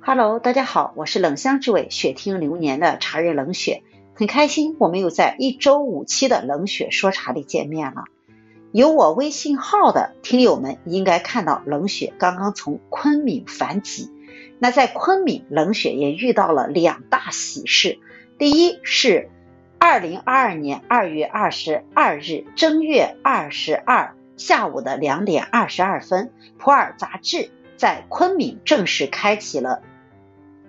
Hello，大家好，我是冷香之味雪听流年的茶人冷雪，很开心我们又在一周五期的冷雪说茶里见面了。有我微信号的听友们应该看到冷雪刚刚从昆明返籍，那在昆明冷雪也遇到了两大喜事，第一是二零二二年二月二十二日正月二十二下午的两点二十二分，普洱杂志在昆明正式开启了。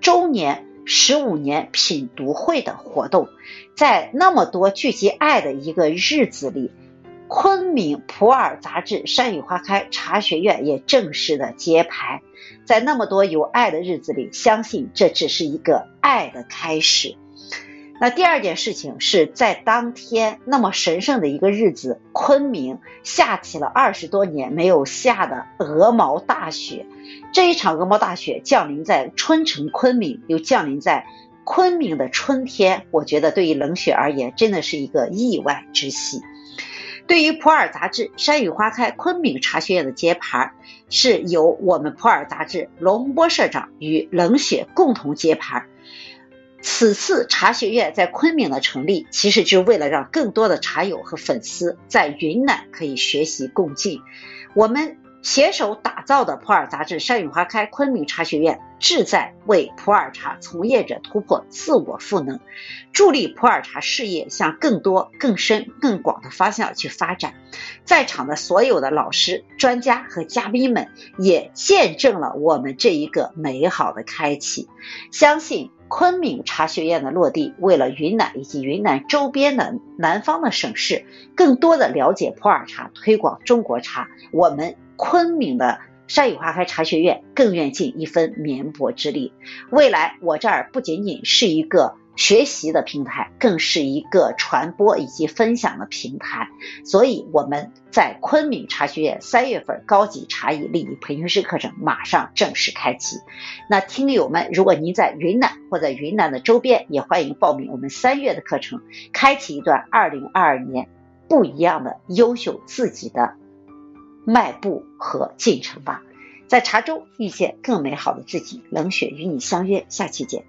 周年十五年品读会的活动，在那么多聚集爱的一个日子里，昆明普洱杂志山雨花开茶学院也正式的揭牌。在那么多有爱的日子里，相信这只是一个爱的开始。那第二件事情是在当天那么神圣的一个日子，昆明下起了二十多年没有下的鹅毛大雪。这一场鹅毛大雪降临在春城昆明，又降临在昆明的春天。我觉得对于冷雪而言，真的是一个意外之喜。对于普洱杂志山雨花开昆明茶学院的揭牌，是由我们普洱杂志龙波社长与冷雪共同揭牌。此次茶学院在昆明的成立，其实就是为了让更多的茶友和粉丝在云南可以学习共进。我们携手打造的普洱杂志山雨花开昆明茶学院，志在为普洱茶从业者突破自我赋能，助力普洱茶事业向更多、更深、更广的方向去发展。在场的所有的老师、专家和嘉宾们，也见证了我们这一个美好的开启。相信。昆明茶学院的落地，为了云南以及云南周边的南方的省市更多的了解普洱茶，推广中国茶，我们昆明的山雨花开茶学院更愿尽一分绵薄之力。未来，我这儿不仅仅是一个。学习的平台更是一个传播以及分享的平台，所以我们在昆明茶学院三月份高级茶艺礼仪培训师课程马上正式开启。那听友们，如果您在云南或者云南的周边，也欢迎报名我们三月的课程，开启一段二零二二年不一样的优秀自己的迈步和进程吧。在茶中遇见更美好的自己，冷雪与你相约，下期见。